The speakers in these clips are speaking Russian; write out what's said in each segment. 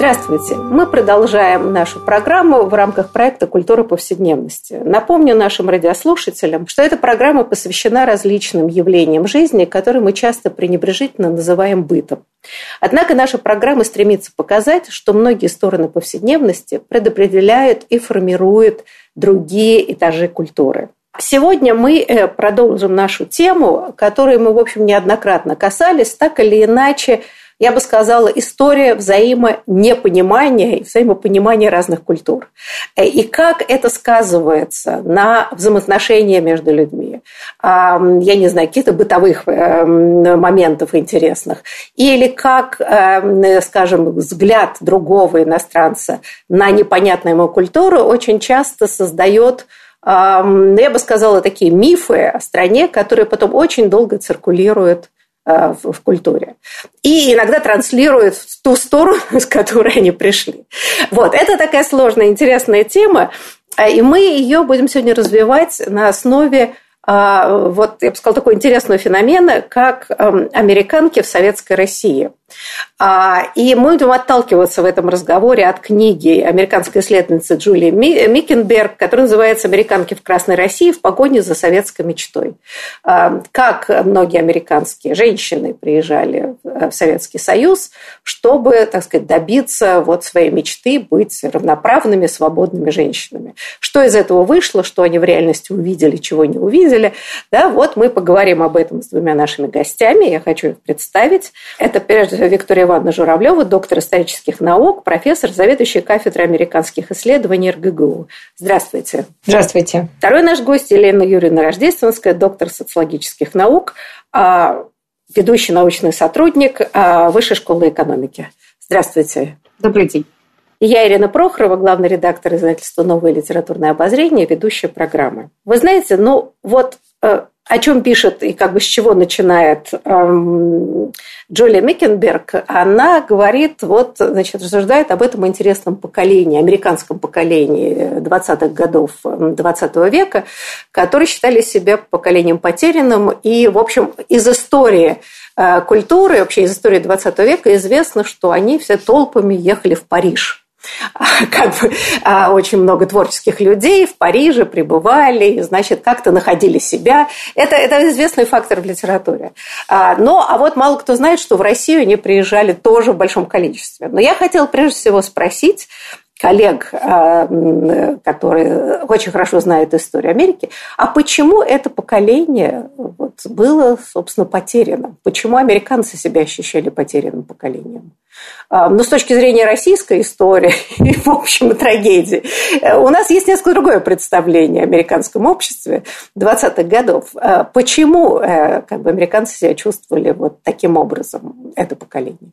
Здравствуйте! Мы продолжаем нашу программу в рамках проекта «Культура повседневности». Напомню нашим радиослушателям, что эта программа посвящена различным явлениям жизни, которые мы часто пренебрежительно называем бытом. Однако наша программа стремится показать, что многие стороны повседневности предопределяют и формируют другие этажи культуры. Сегодня мы э, продолжим нашу тему, которую мы, в общем, неоднократно касались, так или иначе, я бы сказала, история взаимонепонимания и взаимопонимания разных культур. Э, и как это сказывается на взаимоотношения между людьми. Я не знаю, каких-то бытовых э, моментов интересных. Или как, скажем, взгляд другого иностранца на непонятную ему культуру очень часто создает я бы сказала, такие мифы о стране, которые потом очень долго циркулируют э, в, в культуре. И иногда транслируют в ту сторону, с которой они пришли. Вот, это такая сложная, интересная тема, э, и мы ее будем сегодня развивать на основе вот, я бы сказала, такой интересного феномена, как эм, американки в советской России. А, и мы будем отталкиваться в этом разговоре от книги американской исследовательницы Джулии Микенберг, которая называется «Американки в Красной России в погоне за советской мечтой». А, как многие американские женщины приезжали в Советский Союз, чтобы, так сказать, добиться вот своей мечты быть равноправными, свободными женщинами. Что из этого вышло, что они в реальности увидели, чего не увидели. Да, вот мы поговорим об этом с двумя нашими гостями. Я хочу их представить. Это прежде Виктория Ивановна Журавлева, доктор исторических наук, профессор, заведующий кафедрой американских исследований РГГУ. Здравствуйте. Здравствуйте. Второй наш гость Елена Юрьевна Рождественская, доктор социологических наук, а, ведущий научный сотрудник а, Высшей школы экономики. Здравствуйте. Добрый день. Я Ирина Прохорова, главный редактор издательства «Новое литературное обозрение», ведущая программы. Вы знаете, ну вот э, о чем пишет и как бы с чего начинает эм, Джулия Микенберг, она говорит, вот, значит, рассуждает об этом интересном поколении, американском поколении 20-х годов 20 века, которые считали себя поколением потерянным. И, в общем, из истории э, культуры, вообще из истории 20 века известно, что они все толпами ехали в Париж как бы а, очень много творческих людей в Париже пребывали, значит, как-то находили себя. Это, это известный фактор в литературе. А, но, а вот мало кто знает, что в Россию они приезжали тоже в большом количестве. Но я хотела прежде всего спросить, коллег, а, которые очень хорошо знают историю Америки, а почему это поколение вот было, собственно, потеряно? Почему американцы себя ощущали потерянным поколением? А, Но ну, с точки зрения российской истории и, в общем, трагедии, у нас есть несколько другое представление о американском обществе 20-х годов. А почему э, как бы, американцы себя чувствовали вот таким образом, это поколение?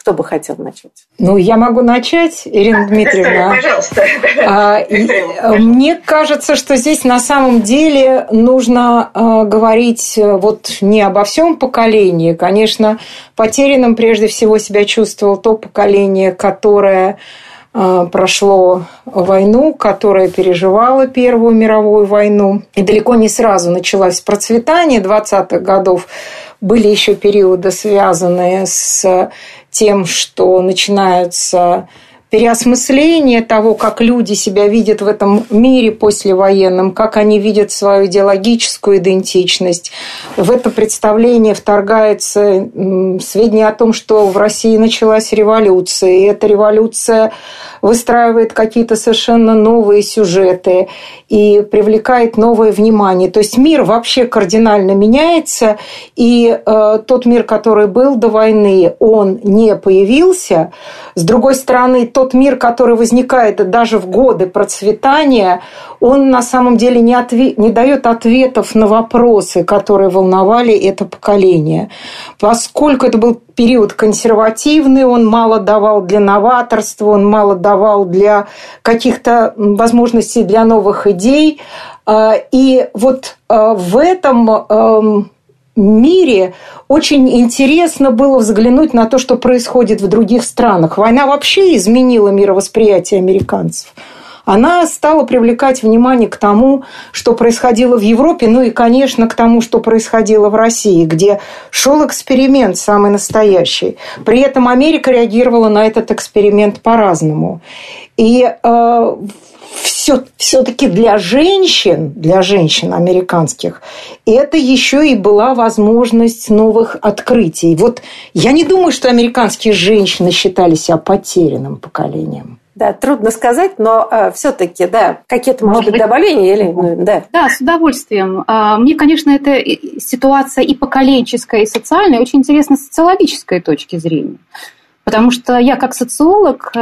Кто бы хотел начать? Ну, я могу начать, Ирина Дмитриевна. Пожалуйста. А, мне кажется, что здесь на самом деле нужно а, говорить э, вот не обо всем поколении. Конечно, потерянным прежде всего себя чувствовало то поколение, которое а, прошло войну, которое переживало Первую мировую войну. И далеко не сразу началось процветание 20-х годов. Были еще периоды, связанные с тем, что начинаются переосмысление того, как люди себя видят в этом мире послевоенном, как они видят свою идеологическую идентичность. В это представление вторгается сведения о том, что в России началась революция, и эта революция выстраивает какие-то совершенно новые сюжеты и привлекает новое внимание. То есть мир вообще кардинально меняется, и э, тот мир, который был до войны, он не появился. С другой стороны, то тот мир, который возникает даже в годы процветания, он на самом деле не, отве- не дает ответов на вопросы, которые волновали это поколение. Поскольку это был период консервативный, он мало давал для новаторства, он мало давал для каких-то возможностей для новых идей. А, и вот а, в этом мире очень интересно было взглянуть на то, что происходит в других странах. Война вообще изменила мировосприятие американцев. Она стала привлекать внимание к тому, что происходило в Европе, ну и, конечно, к тому, что происходило в России, где шел эксперимент самый настоящий. При этом Америка реагировала на этот эксперимент по-разному. И э, все, все-таки для женщин, для женщин американских, это еще и была возможность новых открытий. Вот я не думаю, что американские женщины считали себя потерянным поколением. Да, трудно сказать, но э, все-таки, да, какие-то, может, может быть, добавления или ну, да. Да, с удовольствием. А, мне, конечно, эта ситуация и поколенческая, и социальная очень интересна с социологической точки зрения. Потому что я как социолог, э,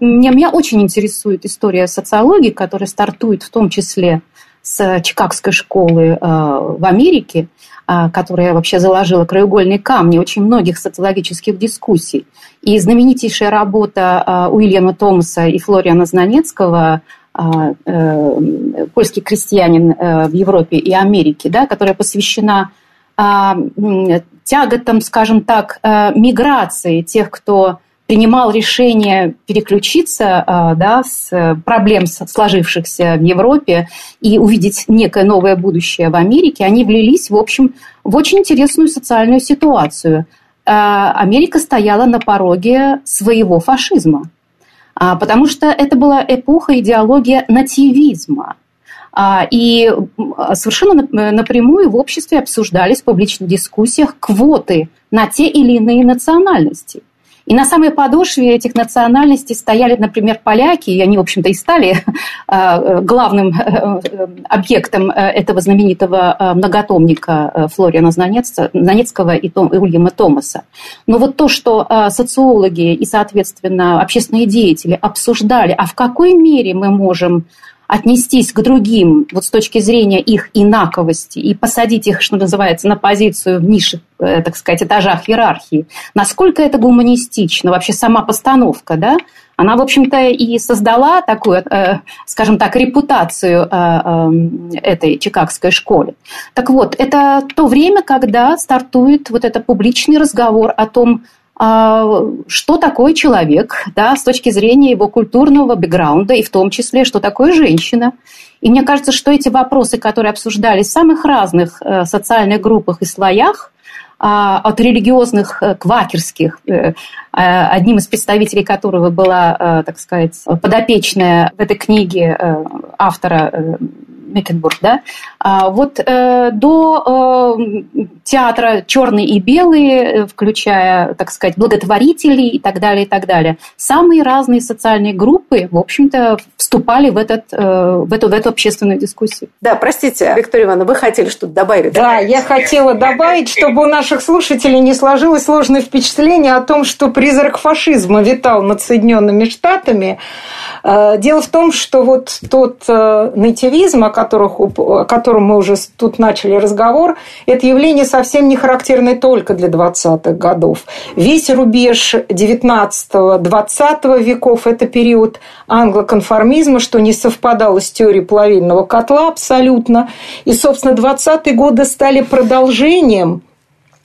меня, меня очень интересует история социологии, которая стартует в том числе с Чикагской школы э, в Америке, э, которая вообще заложила краеугольные камни очень многих социологических дискуссий. И знаменитейшая работа Уильяма Томаса и Флориана Знанецкого «Польский крестьянин в Европе и Америке», да, которая посвящена тяготам, скажем так, э, миграции тех, кто принимал решение переключиться э, да, с проблем сложившихся в Европе и увидеть некое новое будущее в Америке, они влились, в общем, в очень интересную социальную ситуацию. Э, Америка стояла на пороге своего фашизма, а, потому что это была эпоха идеология нативизма – и совершенно напрямую в обществе обсуждались в публичных дискуссиях квоты на те или иные национальности. И на самой подошве этих национальностей стояли, например, поляки, и они, в общем-то, и стали а, главным э, объектом э, этого знаменитого э, многотомника Флориана Занецкого и Уильяма Томаса. Но вот то, что социологи и, соответственно, общественные деятели обсуждали, а в какой мере мы можем отнестись к другим вот с точки зрения их инаковости и посадить их, что называется, на позицию в низших, э, так сказать, этажах иерархии, насколько это гуманистично, вообще сама постановка, да, она, в общем-то, и создала такую, э, скажем так, репутацию э, этой чикагской школы. Так вот, это то время, когда стартует вот этот публичный разговор о том, что такое человек, да, с точки зрения его культурного бэкграунда, и в том числе, что такое женщина. И мне кажется, что эти вопросы, которые обсуждались в самых разных э, социальных группах и слоях, а, от религиозных э, квакерских, э, одним из представителей которого была, так сказать, подопечная в этой книге автора Мекенбург, да, а вот э, до э, театра черный и белый, э, включая, так сказать, благотворителей и так далее, и так далее. Самые разные социальные группы, в общем-то, вступали в, этот, в, эту, в эту общественную дискуссию. Да, простите, Виктория Ивановна, вы хотели что-то добавить? Да, я хотела добавить, чтобы у наших слушателей не сложилось сложное впечатление о том, что призрак фашизма витал над Соединенными Штатами. Дело в том, что вот тот нативизм, о которых, о котором мы уже тут начали разговор, это явление совсем не характерное только для 20-х годов. Весь рубеж 19-20 веков – это период англоконформизма, что не совпадало с теорией плавильного котла абсолютно. И, собственно, 20-е годы стали продолжением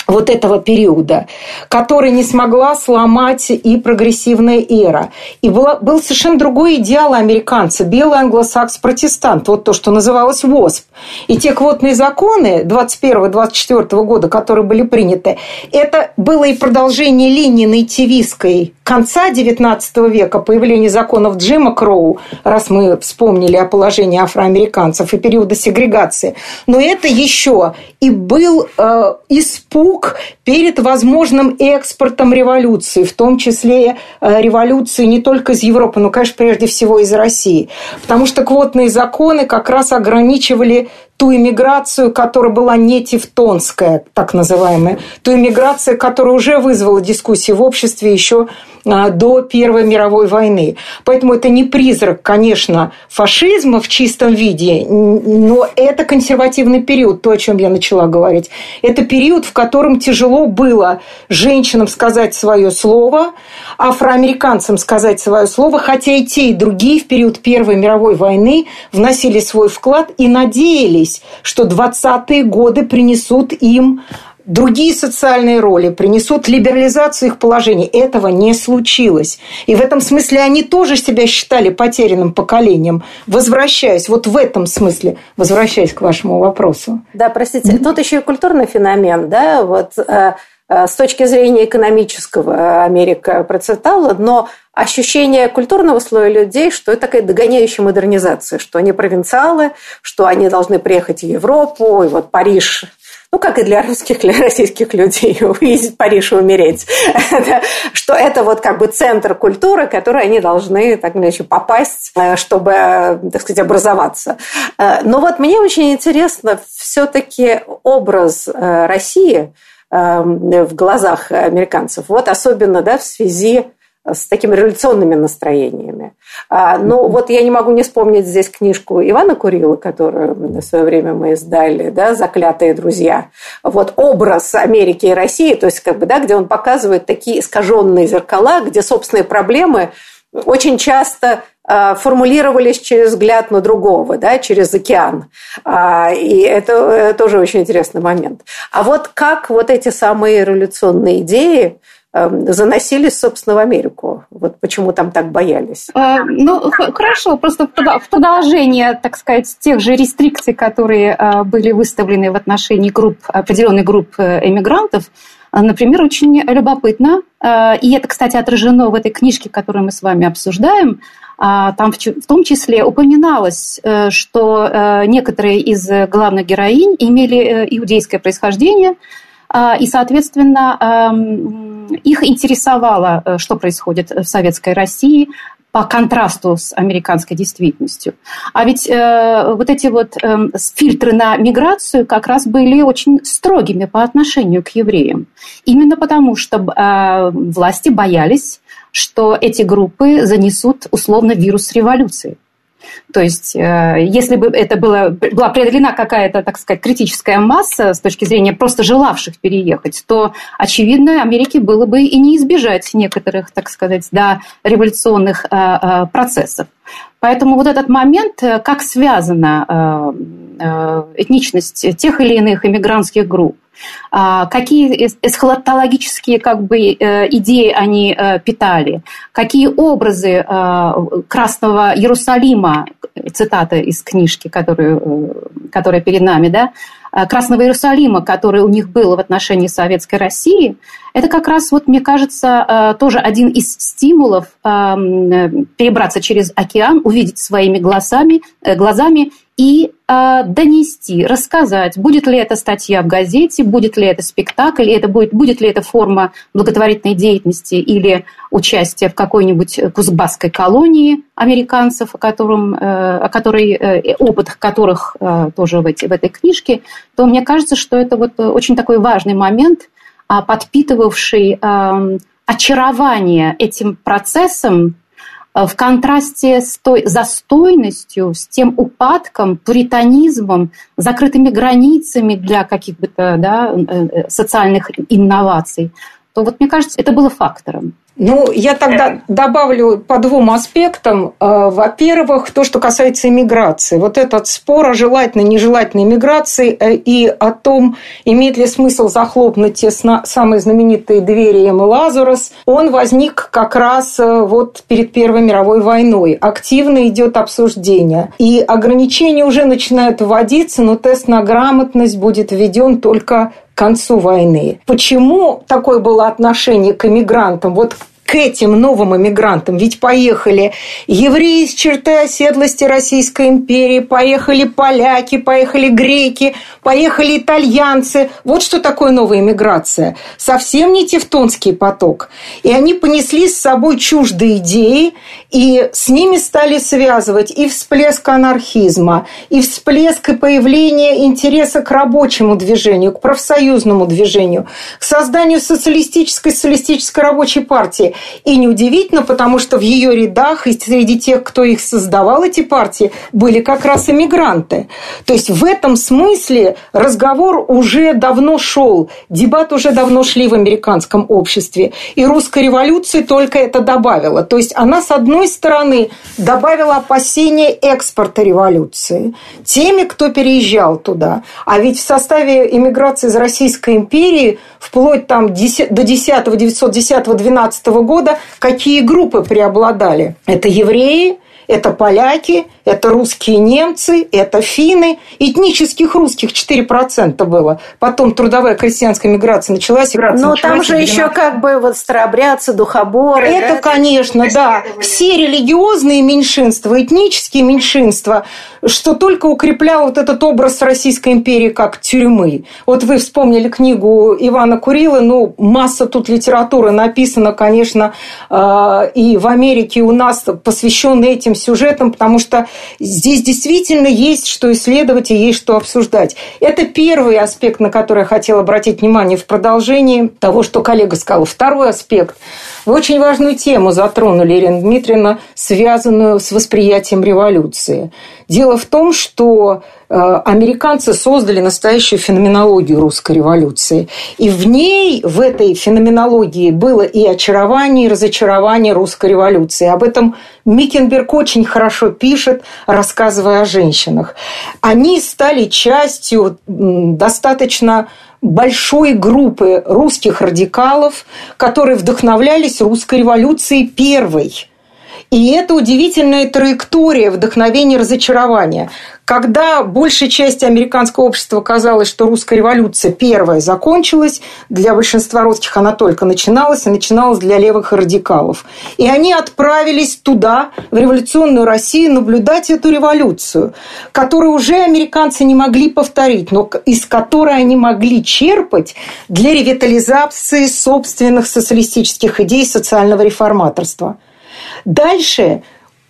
вот этого периода, который не смогла сломать и прогрессивная эра. И была, был совершенно другой идеал американца – белый англосакс-протестант, вот то, что называлось WASP. И те квотные законы 21-24 года, которые были приняты, это было и продолжение линии нативистской конца XIX века, появление законов Джима Кроу, раз мы вспомнили о положении афроамериканцев и периода сегрегации. Но это еще и был э, испуг перед возможным экспортом революции, в том числе э, революции не только из Европы, но, конечно, прежде всего из России. Потому что квотные законы как раз ограничивали ту иммиграцию, которая была не тевтонская, так называемая, ту иммиграцию, которая уже вызвала дискуссии в обществе еще а, до Первой мировой войны. Поэтому это не призрак, конечно, фашизма в чистом виде, но это консервативный период, то, о чем я начала говорить. Это период, в котором тяжело было женщинам сказать свое слово, афроамериканцам сказать свое слово, хотя и те, и другие в период Первой мировой войны вносили свой вклад и надеялись, что 20-е годы принесут им другие социальные роли, принесут либерализацию их положений. Этого не случилось. И в этом смысле они тоже себя считали потерянным поколением. Возвращаясь, вот в этом смысле, возвращаясь к вашему вопросу. Да, простите, mm-hmm. тут еще и культурный феномен, да, вот э, с точки зрения экономического Америка процветала, но ощущение культурного слоя людей, что это такая догоняющая модернизация, что они провинциалы, что они должны приехать в Европу, и вот Париж ну, как и для русских или российских людей, увидеть Париж и умереть, что это вот как бы центр культуры, который они должны так или иначе попасть, э, чтобы, так сказать, образоваться. Э, но вот мне очень интересно все-таки образ э, России в глазах американцев, вот особенно да, в связи с такими революционными настроениями. А, ну, вот я не могу не вспомнить здесь книжку Ивана Курила, которую в свое время мы издали, да, «Заклятые друзья». Вот образ Америки и России, то есть, как бы, да, где он показывает такие искаженные зеркала, где собственные проблемы очень часто формулировались через взгляд на другого, да, через океан. А, и это э, тоже очень интересный момент. А вот как вот эти самые революционные идеи Эм, заносились, собственно, в Америку. Вот почему там так боялись? А, ну, хорошо, просто в продолжение, так сказать, тех же рестрикций, которые были выставлены в отношении групп, определенных групп э, эмигрантов, Например, очень любопытно, и это, кстати, отражено в этой книжке, которую мы с вами обсуждаем, там в том числе упоминалось, э, что некоторые из главных героинь имели иудейское происхождение, и, соответственно, их интересовало, э, что происходит в Советской России, по контрасту с американской действительностью. А ведь э, вот эти вот э, фильтры на миграцию как раз были очень строгими по отношению к евреям. Именно потому, что э, власти боялись, что эти группы занесут условно вирус революции. То есть, э, если бы это было, была преодолена какая-то, так сказать, критическая масса с точки зрения просто желавших переехать, то, очевидно, Америке было бы и не избежать некоторых, так сказать, да, революционных э, э, процессов. Поэтому вот этот момент, как связана этничность тех или иных иммигрантских групп, а, какие эсхатологические как бы, э, идеи они э, питали, какие образы э, Красного Иерусалима, цитата из книжки, которую, которая перед нами, да, Красного Иерусалима, который у них был в отношении Советской России, это как раз, вот, мне кажется, тоже один из стимулов перебраться через океан, увидеть своими глазами, глазами и э, донести, рассказать, будет ли это статья в газете, будет ли это спектакль, это будет, будет ли это форма благотворительной деятельности или участие в какой-нибудь кузбасской колонии американцев, о, котором, э, о которой, э, опыт которых э, тоже в, эти, в этой книжке, то мне кажется, что это вот очень такой важный момент, э, подпитывавший э, очарование этим процессом Э, в контрасте с той застойностью, с тем упадком, пуританизмом, закрытыми границами для каких-то да, э, э, социальных инноваций, то вот мне кажется, это было фактором. Ну, я тогда добавлю по двум аспектам. Э, во-первых, то, что касается иммиграции. Вот этот спор о желательной, нежелательной иммиграции э, и о том, имеет ли смысл захлопнуть те самые знаменитые двери Эммы Лазарус, он возник как раз э, вот перед Первой мировой войной. Активно идет обсуждение. И ограничения уже начинают вводиться, но тест на грамотность будет введен только концу войны. Почему такое было отношение к иммигрантам? Вот к этим новым иммигрантам. Ведь поехали евреи из черты оседлости Российской империи, поехали поляки, поехали греки, поехали итальянцы. Вот что такое новая иммиграция. Совсем не тевтонский поток. И они понесли с собой чуждые идеи, и с ними стали связывать и всплеск анархизма, и всплеск и появление интереса к рабочему движению, к профсоюзному движению, к созданию социалистической социалистической рабочей партии. И неудивительно, потому что в ее рядах и среди тех, кто их создавал, эти партии, были как раз иммигранты. То есть в этом смысле разговор уже давно шел, дебат уже давно шли в американском обществе. И русская революция только это добавила. То есть она, с одной стороны, добавила опасения экспорта революции теми, кто переезжал туда. А ведь в составе иммиграции из Российской империи вплоть там до 10 910-12 года какие группы преобладали? Это евреи, это поляки, это русские немцы, это финны. Этнических русских 4% было. Потом трудовая крестьянская миграция началась. Но там же еще как бы вот старообрядцы, духоборы. Это, да? конечно, да. Все религиозные меньшинства, этнические меньшинства, что только укрепляло вот этот образ Российской империи как тюрьмы. Вот вы вспомнили книгу Ивана Курила, ну, масса тут литературы написана, конечно, э, и в Америке у нас посвященная этим сюжетам, потому что здесь действительно есть что исследовать и есть что обсуждать. Это первый аспект, на который я хотела обратить внимание в продолжении того, что коллега сказал. Второй аспект. Вы очень важную тему затронули, Ирина Дмитриевна, связанную с восприятием революции. Дело в том, что американцы создали настоящую феноменологию русской революции. И в ней, в этой феноменологии, было и очарование, и разочарование русской революции. Об этом Микенберг очень хорошо пишет, рассказывая о женщинах. Они стали частью достаточно большой группы русских радикалов, которые вдохновлялись русской революцией первой – и это удивительная траектория вдохновения разочарования. Когда большей части американского общества казалось, что русская революция первая закончилась, для большинства русских она только начиналась, и начиналась для левых радикалов. И они отправились туда, в революционную Россию, наблюдать эту революцию, которую уже американцы не могли повторить, но из которой они могли черпать для ревитализации собственных социалистических идей социального реформаторства. Дальше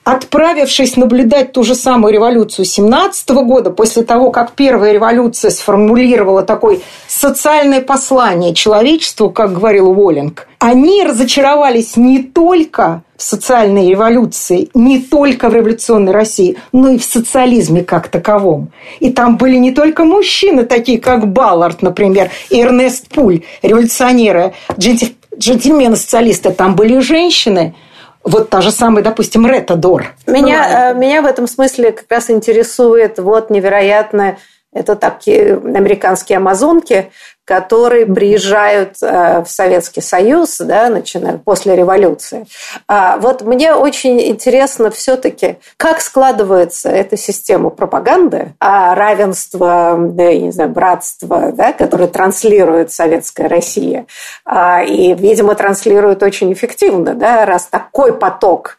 отправившись наблюдать ту же самую революцию 17 года, после того, как первая революция сформулировала такое социальное послание человечеству, как говорил Уоллинг, они разочаровались не только в социальной революции, не только в революционной России, но и в социализме как таковом. И там были не только мужчины, такие как Баллард, например, и Эрнест Пуль, революционеры, джентльмены-социалисты, там были женщины – вот та же самая, допустим, Ретадор. Меня, ну, меня в этом смысле как раз интересует вот невероятное это такие американские амазонки, которые приезжают э, в Советский Союз, да, начиная после революции. А вот мне очень интересно все-таки, как складывается эта система пропаганды, а равенство, да, не знаю, братство, да, которое транслирует Советская Россия. А, и, видимо, транслирует очень эффективно, да, раз такой поток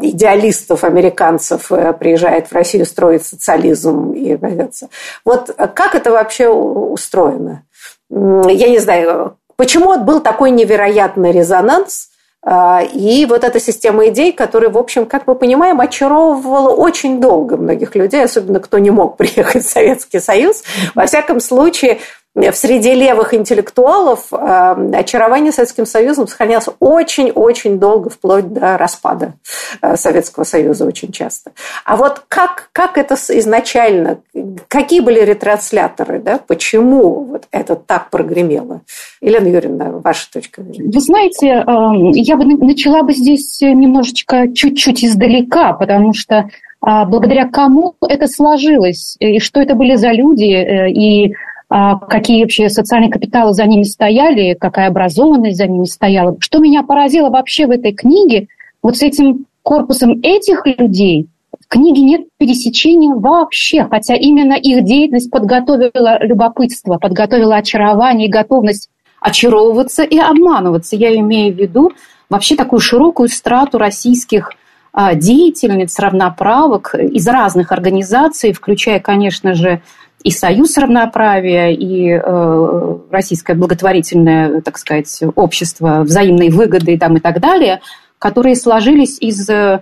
идеалистов, американцев э, приезжает в Россию строить социализм. И, вот как это вообще устроено? Я не знаю, почему был такой невероятный резонанс, а, и вот эта система идей, которая, в общем, как мы понимаем, очаровывала очень долго многих людей, особенно кто не мог приехать в Советский Союз. Во всяком случае, в среде левых интеллектуалов э, очарование Советским Союзом сохранялось очень-очень долго, вплоть до распада э, Советского Союза очень часто. А вот как, как это изначально, какие были ретрансляторы, да, почему вот это так прогремело? Елена Юрьевна, ваша точка зрения. Вы знаете, эм, я бы начала бы здесь немножечко чуть-чуть издалека, потому что а, благодаря кому это сложилось, и что это были за люди, э, и какие вообще социальные капиталы за ними стояли, какая образованность за ними стояла. Что меня поразило вообще в этой книге, вот с этим корпусом этих людей в книге нет пересечения вообще, хотя именно их деятельность подготовила любопытство, подготовила очарование и готовность очаровываться и обманываться. Я имею в виду вообще такую широкую страту российских а, деятельниц равноправок из разных организаций, включая, конечно же, и Союз равноправия, и э, Российское благотворительное, так сказать, общество взаимной выгоды там, и так далее, которые сложились из э,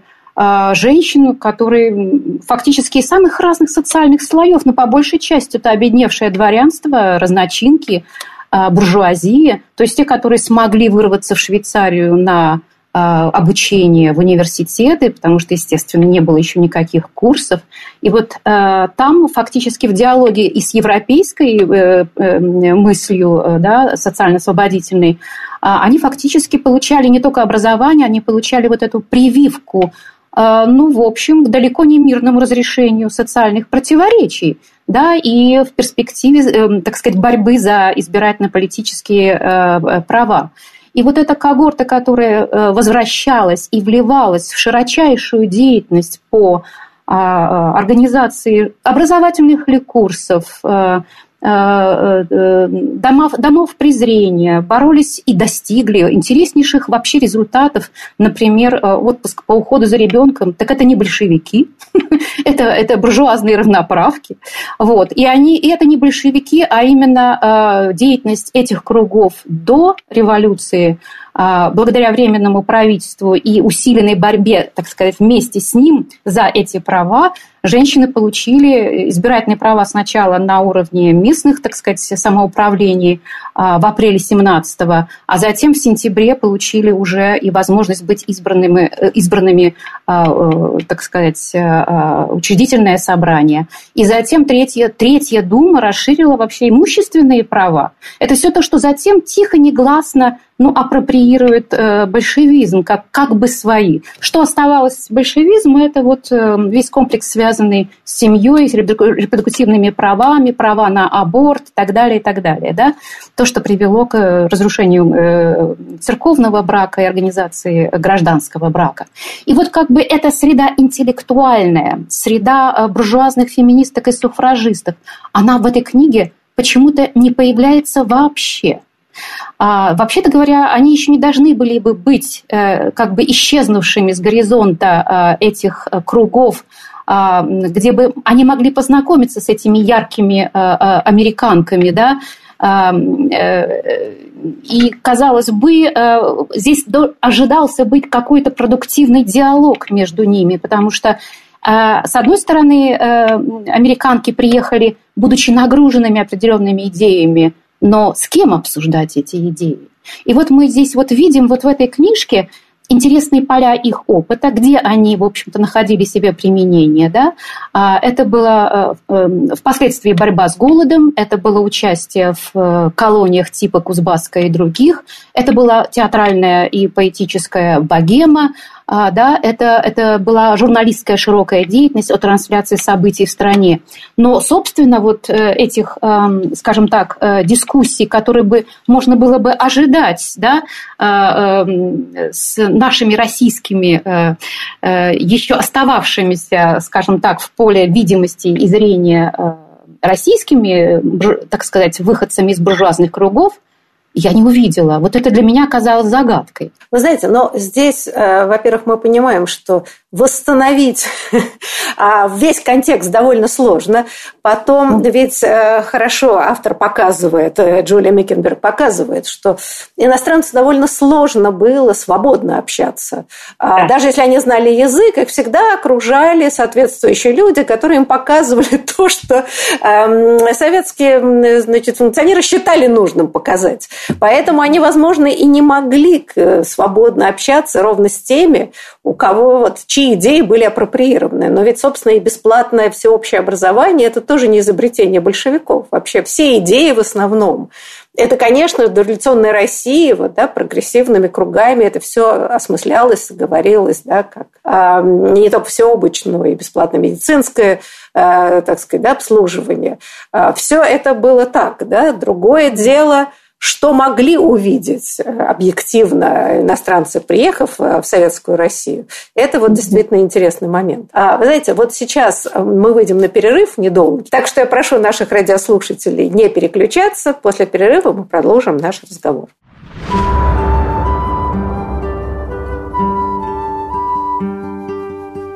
женщин, которые фактически из самых разных социальных слоев, но по большей части это обедневшее дворянство, разночинки, э, буржуазия, то есть те, которые смогли вырваться в Швейцарию на обучение в университеты, потому что, естественно, не было еще никаких курсов. И вот э, там фактически в диалоге и с европейской э, э, мыслью да, социально-освободительной, а, они фактически получали не только образование, они получали вот эту прививку ну, в общем, к далеко не мирному разрешению социальных противоречий, да, и в перспективе, так сказать, борьбы за избирательно-политические права. И вот эта когорта, которая э, возвращалась и вливалась в широчайшую деятельность по а, а, организации образовательных ли курсов, э, домов, домов презрения, боролись и достигли интереснейших вообще результатов. Например, э, отпуск по уходу за ребенком. Так это не большевики, это, это буржуазные равноправки. Вот. И, они, и это не большевики, а именно деятельность этих кругов до революции благодаря Временному правительству и усиленной борьбе, так сказать, вместе с ним за эти права, женщины получили избирательные права сначала на уровне местных, так сказать, самоуправлений а, в апреле 17-го, а затем в сентябре получили уже и возможность быть избранными, э, избранными а, э, так сказать, а, учредительное собрание. И затем третья, третья дума расширила вообще имущественные права. Это все то, что затем тихо, негласно ну, апроприирует э, большевизм как, как бы свои. Что оставалось большевизму, это вот весь комплекс, связанный с семьей, с репродуктивными правами, права на аборт и так далее, и так далее. Да? То, что привело к э, разрушению э, церковного брака и организации гражданского брака. И вот как бы эта среда интеллектуальная, среда э, буржуазных феминисток и суфражистов, она в этой книге почему-то не появляется вообще. А, вообще-то говоря, они еще не должны были бы быть э, как бы исчезнувшими с горизонта э, этих кругов, э, где бы они могли познакомиться с этими яркими американками, да, Э, и, казалось бы, э, здесь ожидался быть какой-то продуктивный диалог между ними, потому что, э, с одной стороны, американки приехали, будучи нагруженными определенными идеями, но с кем обсуждать эти идеи? И вот мы здесь вот видим вот в этой книжке интересные поля их опыта, где они, в общем-то, находили себе применение. Да? А, это было э, эм, впоследствии борьба с голодом, это было участие в э, колониях типа Кузбасска и других, это была театральная и поэтическая богема, да, это, это была журналистская широкая деятельность о трансляции событий в стране. Но, собственно, вот э, этих, эм, скажем так, э, дискуссий, которые бы можно было бы ожидать да, э, эм, с нашими российскими, еще остававшимися, скажем так, в поле видимости и зрения российскими, так сказать, выходцами из буржуазных кругов, я не увидела. Вот это для меня казалось загадкой. Вы знаете, но здесь, э, во-первых, мы понимаем, что восстановить а, весь контекст довольно сложно. Потом ведь э, хорошо автор показывает, э, Джулия Микенберг показывает, что иностранцу довольно сложно было свободно общаться. А, да. Даже если они знали язык, их всегда окружали соответствующие люди, которые им показывали то, что эм, советские значит, функционеры считали нужным показать. Поэтому они, возможно, и не могли свободно общаться ровно с теми, у кого вот чьи идеи были апроприированы. Но ведь, собственно, и бесплатное всеобщее образование – это тоже не изобретение большевиков. Вообще все идеи в основном это, конечно, до революционной России, вот, да, прогрессивными кругами это все осмыслялось, говорилось, да, как э, не только все но и бесплатное медицинское, э, так сказать, да, обслуживание. Э, все это было так, да. Другое дело – что могли увидеть э, объективно иностранцы, приехав э, в Советскую Россию. Это вот действительно интересный момент. А, вы знаете, вот сейчас э, мы выйдем на перерыв недолго, так что я прошу наших радиослушателей не переключаться. После перерыва мы продолжим наш разговор.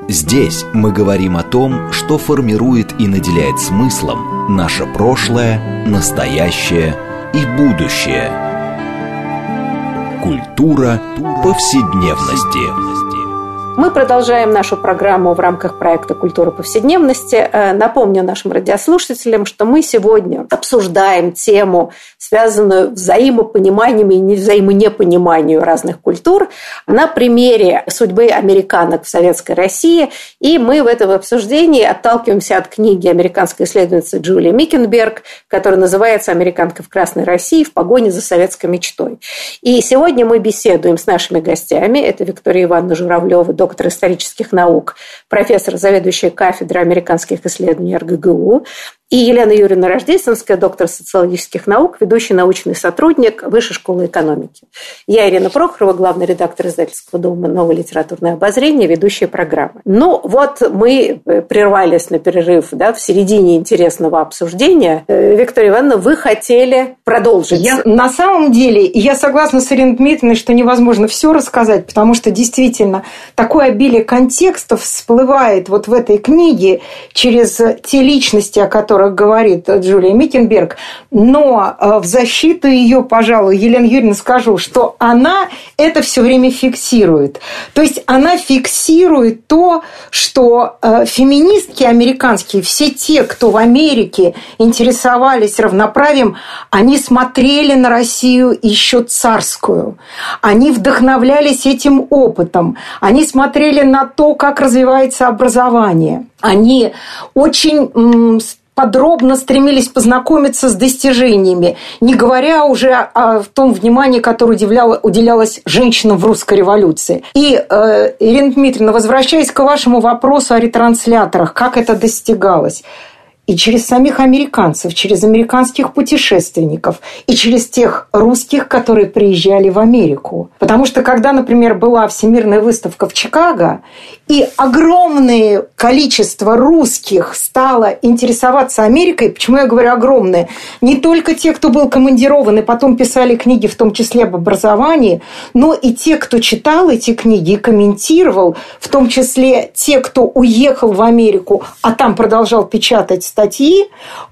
Здесь мы говорим о том, что формирует и наделяет смыслом наше прошлое, настоящее – и будущее. Культура повседневности. Мы продолжаем нашу программу в рамках проекта «Культура повседневности». Э, напомню нашим радиослушателям, что мы сегодня обсуждаем тему, связанную взаимопониманием и взаимонепониманием разных культур на примере судьбы американок в Советской России. И мы в этом обсуждении отталкиваемся от книги американской исследовательницы Джулии Микенберг, которая называется «Американка в Красной России в погоне за советской мечтой». И сегодня мы беседуем с нашими гостями. Это Виктория Ивановна Журавлева, доктор исторических наук, профессор, заведующая кафедрой американских исследований РГГУ, и Елена Юрьевна Рождественская, доктор социологических наук, ведущий научный сотрудник Высшей школы экономики. Я Ирина Прохорова, главный редактор издательского дома «Новое литературное обозрение», ведущая программы. Ну, вот мы прервались на перерыв да, в середине интересного обсуждения. Э, Виктория Ивановна, вы хотели продолжить. Я, на самом деле, я согласна с Ириной Дмитриевной, что невозможно все рассказать, потому что действительно такое обилие контекстов всплывает вот в этой книге через те личности, о которых которых говорит Джулия Миттенберг, но э, в защиту ее, пожалуй, Елена Юрьевна скажу, что она это все время фиксирует. То есть она фиксирует то, что э, феминистки американские, все те, кто в Америке интересовались равноправием, они смотрели на Россию еще царскую. Они вдохновлялись этим опытом. Они смотрели на то, как развивается образование. Они очень подробно стремились познакомиться с достижениями, не говоря уже о том внимании, которое уделялось женщинам в русской революции. И, э, Ирина Дмитриевна, возвращаясь к вашему вопросу о ретрансляторах, как это достигалось – и через самих американцев, через американских путешественников, и через тех русских, которые приезжали в Америку. Потому что когда, например, была Всемирная выставка в Чикаго, и огромное количество русских стало интересоваться Америкой, почему я говорю огромное, не только те, кто был командирован и потом писали книги, в том числе об образовании, но и те, кто читал эти книги и комментировал, в том числе те, кто уехал в Америку, а там продолжал печатать статьи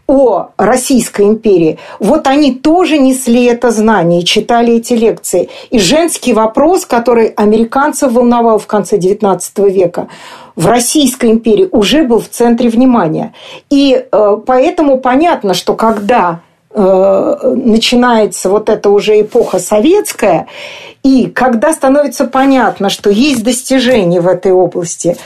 о Российской империи, вот они тоже несли это знание, читали эти лекции. И женский вопрос, который американцев волновал в конце XIX века, в Российской империи уже был в центре внимания. И э, поэтому понятно, что когда э, начинается вот эта уже эпоха советская, и когда становится понятно, что есть достижения в этой области,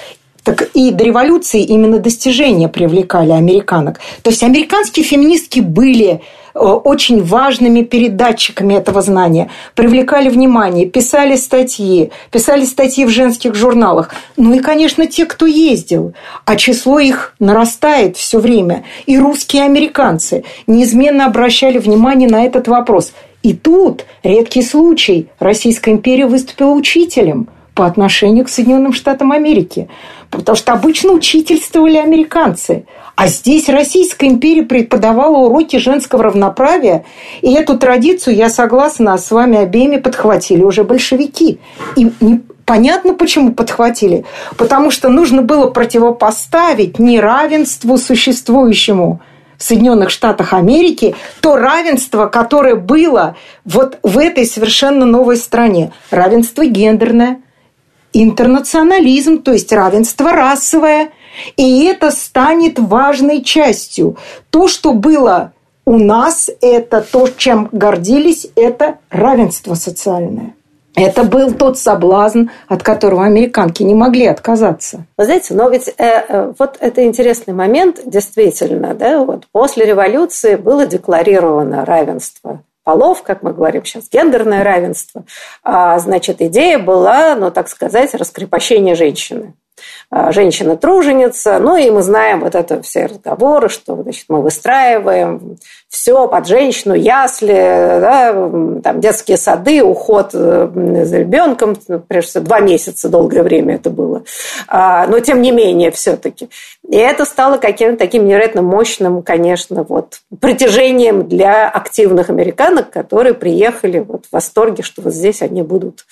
так и до революции именно достижения привлекали американок. То есть американские феминистки были э, очень важными передатчиками этого знания, привлекали внимание, писали статьи, писали статьи в женских журналах. Ну и, конечно, те, кто ездил, а число их нарастает все время. И русские американцы неизменно обращали внимание на этот вопрос. И тут редкий случай. Российская империя выступила учителем по отношению к Соединенным Штатам Америки потому что обычно учительствовали американцы. А здесь Российская империя преподавала уроки женского равноправия, и эту традицию, я согласна, с вами обеими подхватили уже большевики. И понятно, почему подхватили. Потому что нужно было противопоставить неравенству существующему в Соединенных Штатах Америки то равенство, которое было вот в этой совершенно новой стране. Равенство гендерное – интернационализм, то есть равенство расовое. И это станет важной частью. То, что было у нас, это то, чем гордились, это равенство социальное. Это был тот соблазн, от которого американки не могли отказаться. Вы знаете, но ведь э, э, вот это интересный момент, действительно, да, вот после революции было декларировано равенство полов, как мы говорим сейчас, гендерное равенство. А, значит, идея была, ну, так сказать, раскрепощение женщины. А, женщина-труженица, ну и мы знаем вот это все разговоры, что значит, мы выстраиваем все под женщину, ясли, да, там, детские сады, уход э, за ребенком, прежде всего, два месяца долгое время это было, а, но тем не менее все-таки. И это стало каким-то таким невероятно мощным, конечно, вот, притяжением для активных американок, которые приехали вот в восторге, что вот здесь они будут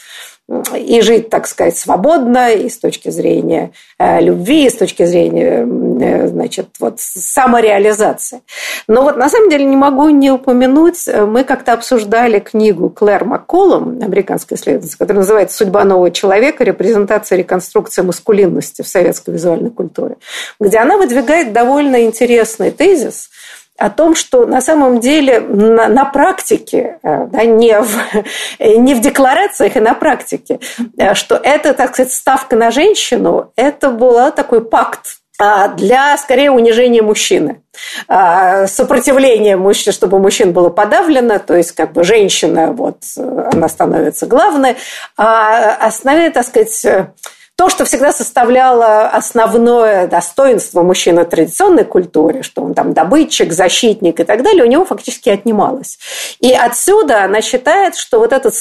и жить, так сказать, свободно и с точки зрения э, любви, и с точки зрения, э, значит, вот самореализации. Но вот на самом деле не могу не упомянуть, мы как-то обсуждали книгу Клэр Макколом, американской исследовательницы, которая называется «Судьба нового человека. Репрезентация и реконструкция маскулинности в советской визуальной культуре», где она выдвигает довольно интересный тезис – о том, что на самом деле на, на практике, э, да, не, в, не в декларациях, и на практике, э, что это, так сказать, ставка на женщину, это был такой пакт а, для, скорее, унижения мужчины. А, сопротивление мужчин, чтобы мужчин было подавлено, то есть как бы женщина, вот, она становится главной, а основе, так сказать, то, что всегда составляло основное достоинство мужчины традиционной культуре, что он там добытчик, защитник и так далее, у него фактически отнималось. И отсюда она считает, что вот этот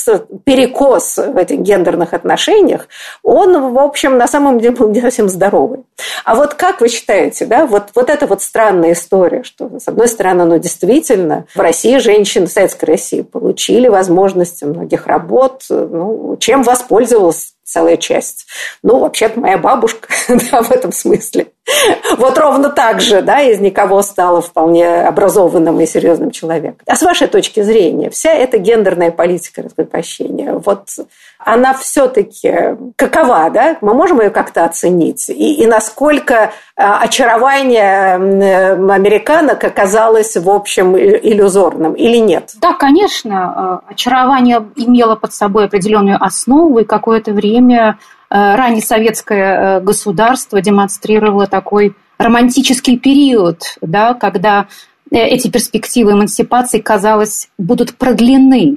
перекос в этих гендерных отношениях, он, в общем, на самом деле был не совсем здоровый. А вот как вы считаете, да, вот, вот эта вот странная история, что, с одной стороны, ну, действительно, в России женщины, в Советской России получили возможности многих работ, ну, чем воспользовалась целая часть. Ну, вообще-то моя бабушка да, в этом смысле. Вот ровно так же, да, из никого стала вполне образованным и серьезным человеком. А с вашей точки зрения, вся эта гендерная политика раскрепощения, вот она все-таки какова, да? Мы можем ее как-то оценить? И, и насколько а, очарование американок оказалось, в общем, иллюзорным или нет? Да, конечно. Очарование имело под собой определенную основу, и какое-то время ранее советское государство демонстрировало такой романтический период, да, когда э, эти перспективы эмансипации, казалось, будут продлены.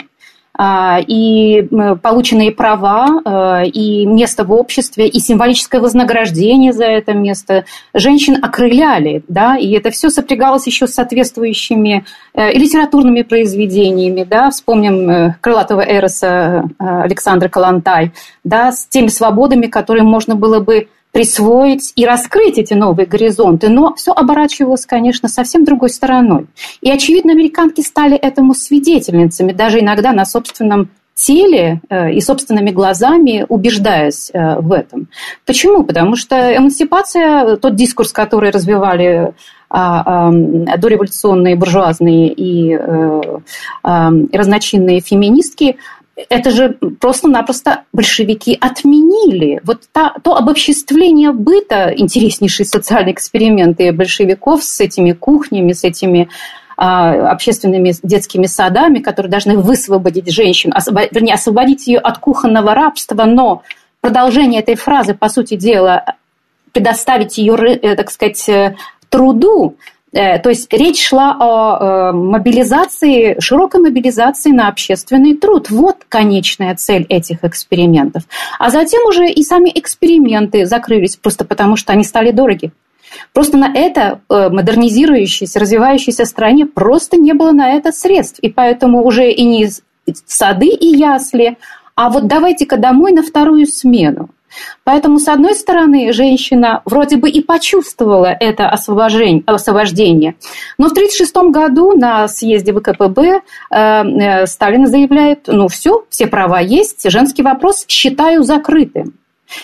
А, и полученные права, а, и место в обществе, и символическое вознаграждение за это место. Женщин окрыляли, да, и это все сопрягалось еще с соответствующими э, литературными произведениями, да, вспомним э, крылатого эроса э, Александра Калантай, да, с теми свободами, которые можно было бы присвоить и раскрыть эти новые горизонты, но все оборачивалось, конечно, совсем другой стороной. И, очевидно, американки стали этому свидетельницами, даже иногда на собственном теле э, и собственными глазами убеждаясь э, в этом. Почему? Потому что эмансипация, тот дискурс, который развивали а, дореволюционные буржуазные и э, разночинные феминистки, это же просто-напросто большевики отменили. Вот та, то обобществление быта, интереснейшие социальные эксперименты большевиков с этими кухнями, с этими а, общественными детскими садами, которые должны высвободить женщину, освоб... вернее, освободить ее от кухонного рабства, но продолжение этой фразы, по сути дела, предоставить ее, э, так сказать, э, труду, то есть речь шла о э, мобилизации, широкой мобилизации на общественный труд. Вот конечная цель этих экспериментов. А затем уже и сами эксперименты закрылись просто потому, что они стали дороги. Просто на это э, модернизирующейся, развивающейся стране просто не было на это средств. И поэтому уже и не сады и ясли, а вот давайте-ка домой на вторую смену. Поэтому, с одной стороны, женщина вроде бы и почувствовала это освобождение, но в 1936 году на съезде ВКПБ э, э, Сталин заявляет, ну все, все права есть, женский вопрос считаю закрытым.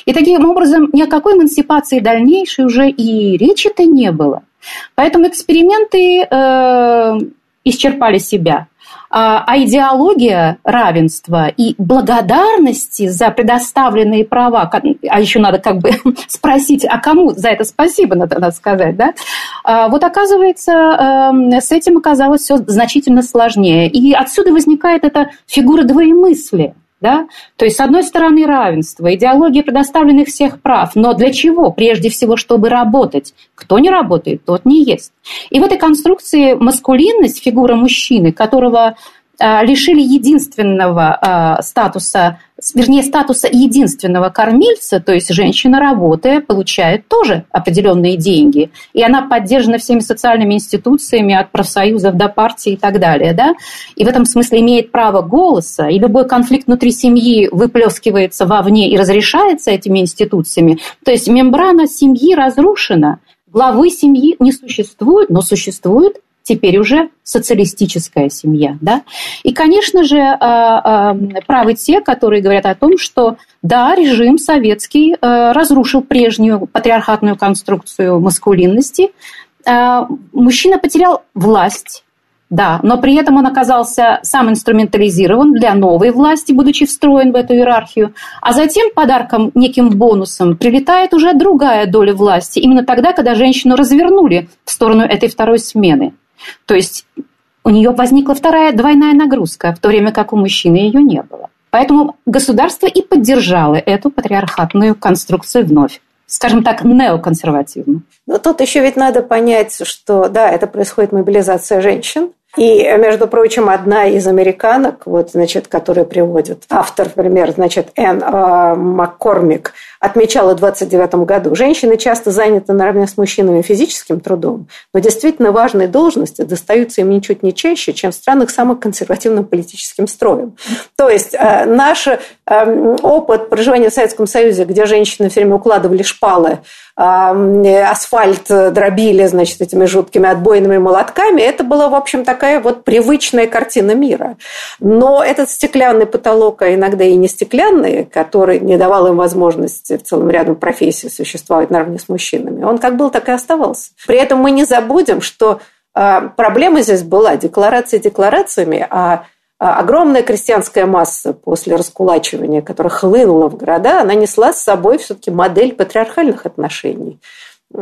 И таким образом ни о какой эмансипации дальнейшей уже и речи-то не было. Поэтому эксперименты э, исчерпали себя. А, а идеология равенства и благодарности за предоставленные права, а еще надо как бы спросить, а кому за это спасибо, надо, надо сказать, да? А, вот оказывается, эм, с этим оказалось все значительно сложнее. И отсюда возникает эта фигура двоемыслия. Да? То есть, с одной стороны, равенство, идеология предоставленных всех прав, но для чего? Прежде всего, чтобы работать. Кто не работает, тот не есть. И в этой конструкции маскулинность, фигура мужчины, которого лишили единственного а, статуса, вернее, статуса единственного кормильца, то есть женщина, работая, получает тоже определенные деньги. И она поддержана всеми социальными институциями, от профсоюзов до партии и так далее. Да? И в этом смысле имеет право голоса, и любой конфликт внутри семьи выплескивается вовне и разрешается этими институциями. То есть мембрана семьи разрушена, главы семьи не существует, но существует теперь уже социалистическая семья. Да? И, конечно же, правы те, которые говорят о том, что да, режим советский разрушил прежнюю патриархатную конструкцию маскулинности, мужчина потерял власть, да, но при этом он оказался сам инструментализирован для новой власти, будучи встроен в эту иерархию. А затем подарком, неким бонусом, прилетает уже другая доля власти, именно тогда, когда женщину развернули в сторону этой второй смены. То есть у нее возникла вторая двойная нагрузка, в то время как у мужчины ее не было. Поэтому государство и поддержало эту патриархатную конструкцию вновь скажем так, неоконсервативно. Но тут еще ведь надо понять, что да, это происходит мобилизация женщин, и, между прочим, одна из американок, вот, значит, которая приводит автор, например, значит, Энн э, Маккормик, отмечала в 29 году, женщины часто заняты наравне с мужчинами физическим трудом, но действительно важные должности достаются им ничуть не чаще, чем в странах с самым консервативным политическим строем. То есть э, наш э, опыт проживания в Советском Союзе, где женщины все время укладывали шпалы асфальт дробили, значит, этими жуткими отбойными молотками, это была, в общем, такая вот привычная картина мира. Но этот стеклянный потолок, а иногда и не стеклянный, который не давал им возможности в целом рядом профессий существовать наравне с мужчинами, он как был, так и оставался. При этом мы не забудем, что а, проблема здесь была декларации декларациями, а огромная крестьянская масса после раскулачивания, которая хлынула в города, она несла с собой все-таки модель патриархальных отношений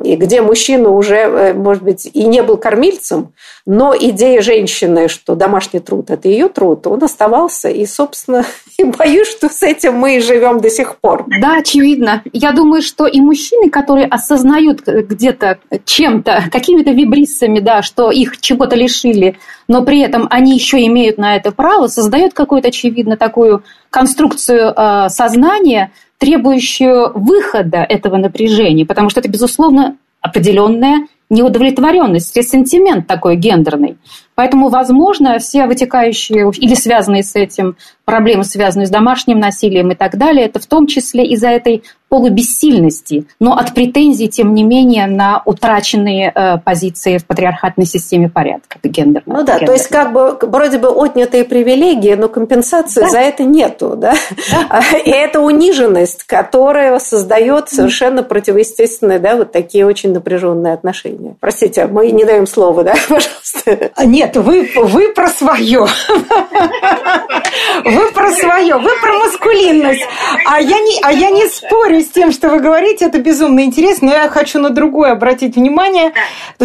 и где мужчина уже, э, может быть, и не был кормильцем, но идея женщины, что домашний труд – это ее труд, он оставался. И, собственно, и боюсь, что с этим мы и живем до сих пор. Да, очевидно. Я думаю, что и мужчины, которые осознают где-то чем-то, какими-то вибриссами, да, что их чего-то лишили, но при этом они еще имеют на это право, создают какую-то, очевидно, такую конструкцию э, сознания – требующую выхода этого напряжения, потому что это, безусловно, определенная неудовлетворенность, ресентимент такой гендерный. Поэтому, возможно, все вытекающие или связанные с этим проблемы, связанные с домашним насилием и так далее, это в том числе из-за этой полубессильности, но от претензий, тем не менее, на утраченные э, позиции в патриархатной системе порядка гендерного. Ну да, гендерного. то есть как бы вроде бы отнятые привилегии, но компенсации да. за это нету, да? да? И это униженность, которая создает совершенно противоестественные, да, вот такие очень напряженные отношения. Простите, мы не даем слова, да, пожалуйста. Нет, нет, вы, вы про свое. Вы про свое, вы про маскулинность. А я, не, а я не спорю с тем, что вы говорите, это безумно интересно, но я хочу на другое обратить внимание,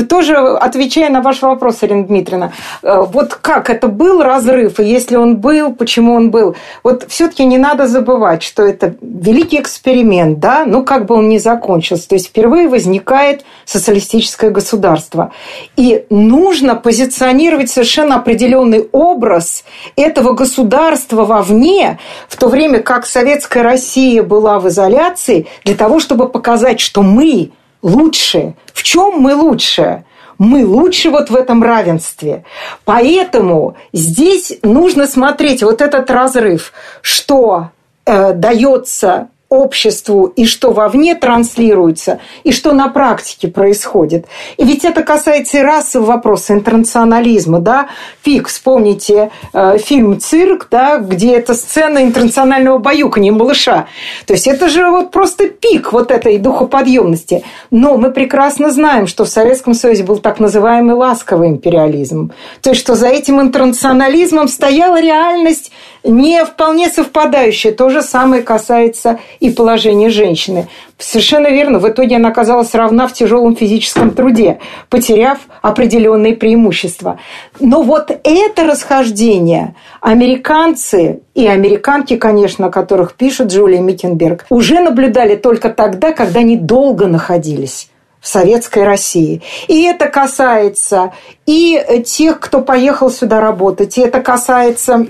тоже отвечая на ваш вопрос, Ирина Дмитриевна. Э, вот как это был разрыв, и если он был, почему он был? Вот все-таки не надо забывать, что это великий эксперимент, да, ну как бы он ни закончился. То есть впервые возникает социалистическое государство. И нужно позиционировать сформулировать совершенно определенный образ этого государства вовне, в то время как советская Россия была в изоляции, для того, чтобы показать, что мы лучше. В чем мы лучше? мы лучше вот в этом равенстве. Поэтому здесь нужно смотреть вот этот разрыв, что э, дается обществу и что вовне транслируется, и что на практике происходит. И ведь это касается и расового вопроса, интернационализма. Да? Фиг, вспомните э, фильм «Цирк», да, где это сцена интернационального баюканья малыша. То есть это же вот просто пик вот этой духоподъемности. Но мы прекрасно знаем, что в Советском Союзе был так называемый ласковый империализм. То есть что за этим интернационализмом стояла реальность не вполне совпадающая. То же самое касается и положение женщины. Совершенно верно. В итоге она оказалась равна в тяжелом физическом труде, потеряв определенные преимущества. Но вот это расхождение американцы и американки, конечно, о которых пишет Джулия Миттенберг, уже наблюдали только тогда, когда они долго находились в советской России. И это касается и тех, кто поехал сюда работать, и это касается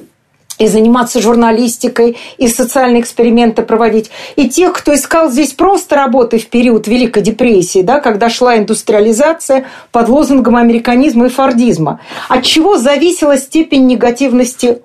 и заниматься журналистикой, и социальные эксперименты проводить. И тех, кто искал здесь просто работы в период Великой депрессии, да, когда шла индустриализация под лозунгом американизма и фордизма. От чего зависела степень негативности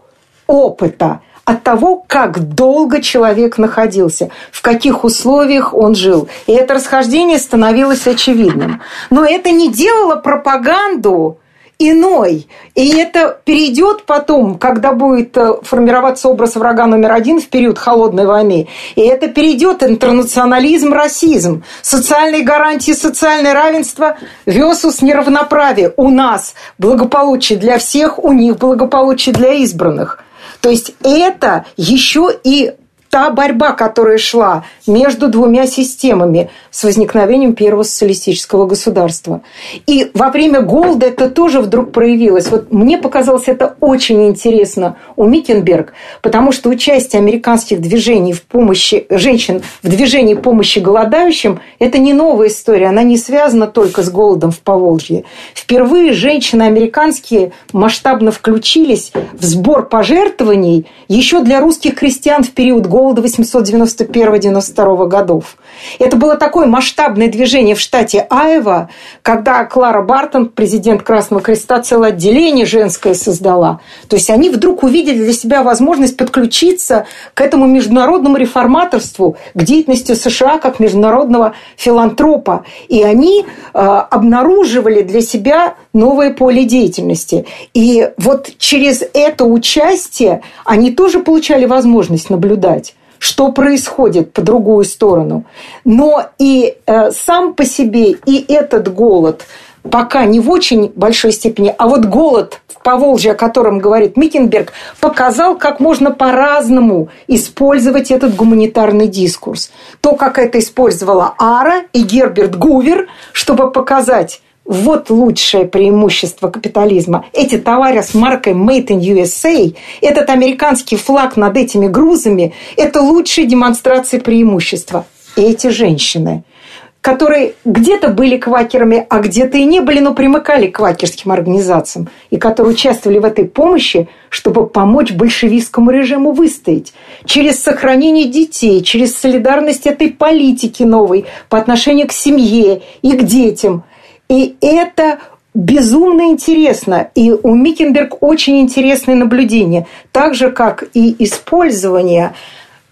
опыта? от того, как долго человек находился, в каких условиях он жил. И это расхождение становилось очевидным. Но это не делало пропаганду иной. И это перейдет потом, когда будет э, формироваться образ врага номер один в период холодной войны. И это перейдет интернационализм, расизм, социальные гарантии, социальное равенство versus неравноправие. У нас благополучие для всех, у них благополучие для избранных. То есть это еще и та борьба, которая шла между двумя системами с возникновением первого социалистического государства. И во время голода это тоже вдруг проявилось. Вот мне показалось это очень интересно у Миттенберг, потому что участие американских движений в помощи женщин в движении помощи голодающим – это не новая история, она не связана только с голодом в Поволжье. Впервые женщины американские масштабно включились в сбор пожертвований еще для русских крестьян в период голода голода 891-92 годов. Это было такое масштабное движение в штате Айва, когда Клара Бартон, президент Красного Креста, целое отделение женское создала. То есть они вдруг увидели для себя возможность подключиться к этому международному реформаторству, к деятельности США как международного филантропа. И они э, обнаруживали для себя новое поле деятельности. И вот через это участие они тоже получали возможность наблюдать что происходит по другую сторону. Но и э, сам по себе, и этот голод пока не в очень большой степени, а вот голод в Поволжье, о котором говорит Микенберг, показал, как можно по-разному использовать этот гуманитарный дискурс. То, как это использовала Ара и Герберт Гувер, чтобы показать вот лучшее преимущество капитализма. Эти товары с маркой Made in USA, этот американский флаг над этими грузами, это лучшая демонстрация преимущества. И эти женщины, которые где-то были квакерами, а где-то и не были, но примыкали к квакерским организациям, и которые участвовали в этой помощи, чтобы помочь большевистскому режиму выстоять. Через сохранение детей, через солидарность этой политики новой по отношению к семье и к детям – и это безумно интересно. И у Микенберг очень интересные наблюдения. Так же, как и использование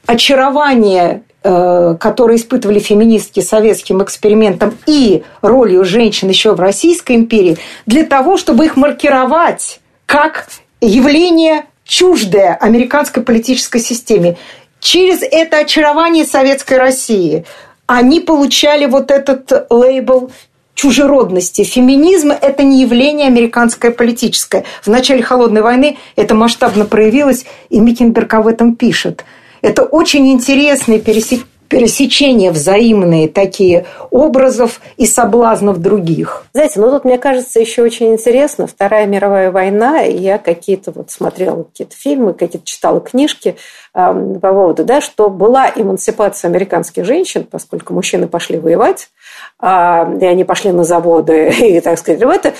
очарования э, которые испытывали феминистки советским экспериментом и ролью женщин еще в Российской империи, для того, чтобы их маркировать как явление чуждое американской политической системе. Через это очарование советской России они получали вот этот лейбл чужеродности. Феминизм – это не явление американское политическое. В начале Холодной войны это масштабно проявилось, и Микенберг об этом пишет. Это очень интересные пересечения взаимные такие образов и соблазнов других. Знаете, ну тут, мне кажется, еще очень интересно. Вторая мировая война, я какие-то вот смотрела какие-то фильмы, какие-то читала книжки э, по поводу, да, что была эмансипация американских женщин, поскольку мужчины пошли воевать, и они пошли на заводы и, так сказать, в это.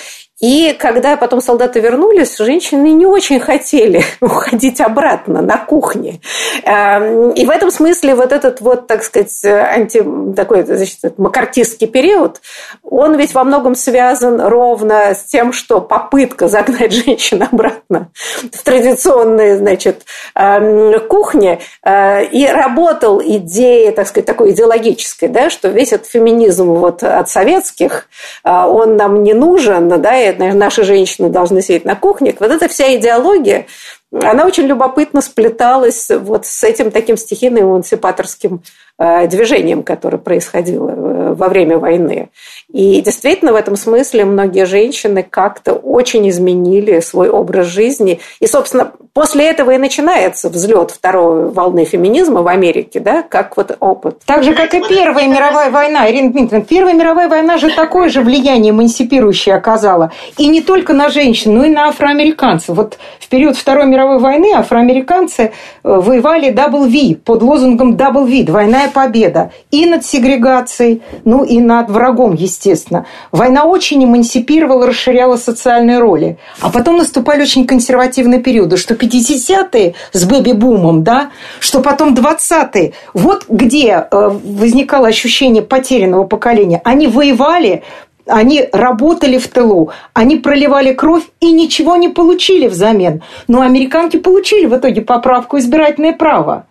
И когда потом солдаты вернулись, женщины не очень хотели уходить обратно на кухне. А, и в этом смысле вот этот вот, так сказать, анти, такой значит, макартистский период, он ведь во многом связан ровно с тем, что попытка загнать женщин обратно в традиционные, значит, а, кухни и работал идея, так сказать, такой идеологической, да, что весь этот феминизм вот от советских, а, он нам не нужен, да, и наши женщины должны сидеть на кухне. Вот эта вся идеология, она очень любопытно сплеталась вот с этим таким стихийным эмансипаторским движением, которое происходило э, во время войны. И действительно, в этом смысле многие женщины как-то очень изменили свой образ жизни. И, собственно, после этого и начинается взлет второй волны феминизма в Америке, да, как вот опыт. Так же, как и Первая мировая война, Ирина Дмитриевна. Первая мировая война же такое же влияние эмансипирующее оказала. И не только на женщин, но и на афроамериканцев. Вот в период Второй мировой войны афроамериканцы э, воевали W под лозунгом W, двойная двойная победа и над сегрегацией, ну и над врагом, естественно. Война очень эмансипировала, расширяла социальные роли. А потом наступали очень консервативные периоды, что 50-е с бэби-бумом, да, что потом 20-е. Вот где э, возникало ощущение потерянного поколения. Они воевали, они работали в тылу, они проливали кровь и ничего не получили взамен. Но американки получили в итоге поправку избирательное право.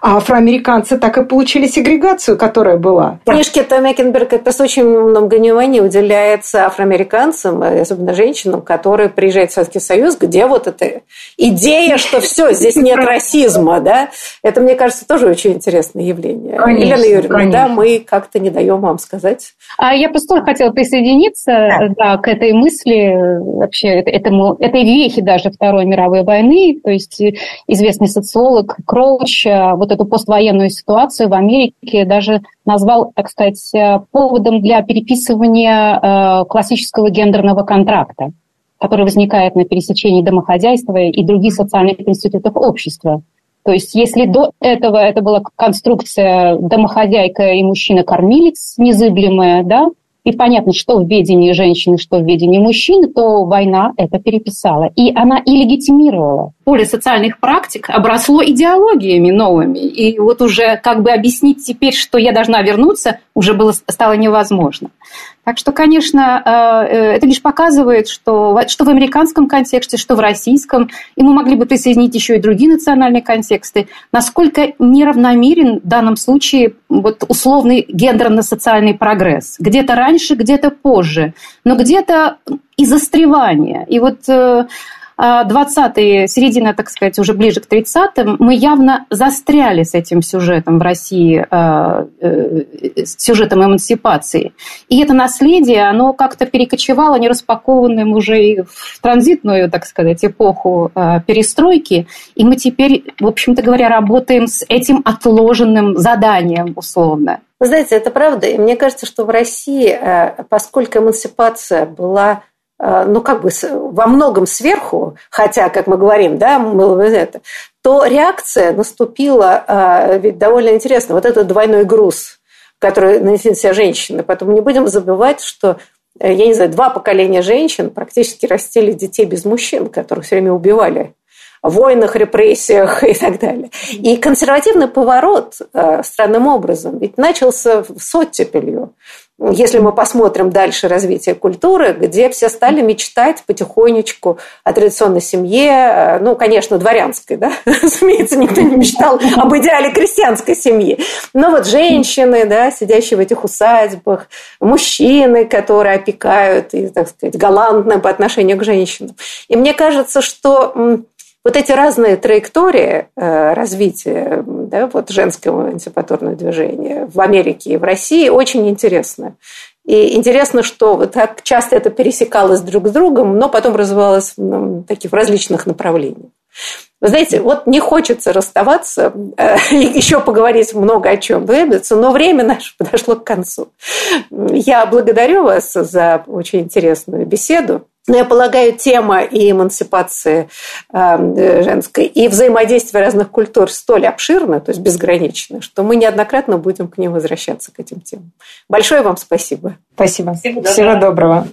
А афроамериканцы так и получили сегрегацию, которая была. В книжке Том Экенберг как раз очень много внимания уделяется афроамериканцам, особенно женщинам, которые приезжают в Советский Союз, где вот эта идея, что все, здесь нет расизма, да, это, мне кажется, тоже очень интересное явление. Конечно, Елена Юрьевна, конечно. да, мы как-то не даем вам сказать. А я просто тоже хотела присоединиться да. Да, к этой мысли, вообще этому, этой вехе даже Второй мировой войны, то есть известный социолог Кроуч вот эту поствоенную ситуацию в Америке даже назвал, так сказать, поводом для переписывания э, классического гендерного контракта, который возникает на пересечении домохозяйства и других социальных институтов общества. То есть если до этого это была конструкция домохозяйка и мужчина-кормилец незыблемая, да, и понятно, что в ведении женщины, что в ведении мужчины, то война это переписала. И она и легитимировала. Поле социальных практик обросло идеологиями новыми. И вот уже как бы объяснить теперь, что я должна вернуться, уже было, стало невозможно. Так что, конечно, э, э, это лишь показывает, что, что в американском контексте, что в российском, и мы могли бы присоединить еще и другие национальные контексты, насколько неравномерен в данном случае вот условный гендерно-социальный прогресс. Где-то раньше, где-то позже, но где-то и застревание. И вот э, 20-е, середина, так сказать, уже ближе к 30-м, мы явно застряли с этим сюжетом в России, э, э, с сюжетом эмансипации. И это наследие, оно как-то перекочевало нераспакованным уже и в транзитную, так сказать, эпоху э, перестройки. И мы теперь, в общем-то говоря, работаем с этим отложенным заданием, условно. Вы знаете, это правда. И мне кажется, что в России, поскольку эмансипация была Э, ну, как бы во многом сверху, хотя, как мы говорим, да, было бы это, то реакция наступила э, ведь довольно интересно. Вот этот двойной груз, который нанесли на себя женщины. Потом не будем забывать, что э, я не знаю, два поколения женщин практически растили детей без мужчин, которых все время убивали в войнах, репрессиях и так далее. И консервативный поворот странным образом ведь начался с оттепелью если мы посмотрим дальше развитие культуры, где все стали мечтать потихонечку о традиционной семье, э, ну, конечно, дворянской, да, разумеется, никто не мечтал об идеале крестьянской семьи, но вот женщины, да, сидящие в этих усадьбах, мужчины, которые опекают и, так сказать, галантны по отношению к женщинам. И мне кажется, что вот эти разные траектории э, развития да, вот женского антипаторного движения в Америке и в России очень интересны. И интересно, что вот так часто это пересекалось друг с другом, но потом развивалось в таких различных направлениях. Вы знаете, вот не хочется расставаться, э, еще поговорить много о чем двигаться, но время наше подошло к концу. Я благодарю вас за очень интересную беседу. Но я полагаю, тема и эмансипации э, женской, и взаимодействие разных культур столь обширна, то есть безгранична, что мы неоднократно будем к ним возвращаться, к этим темам. Большое вам спасибо. Спасибо. Всего, Всего доброго.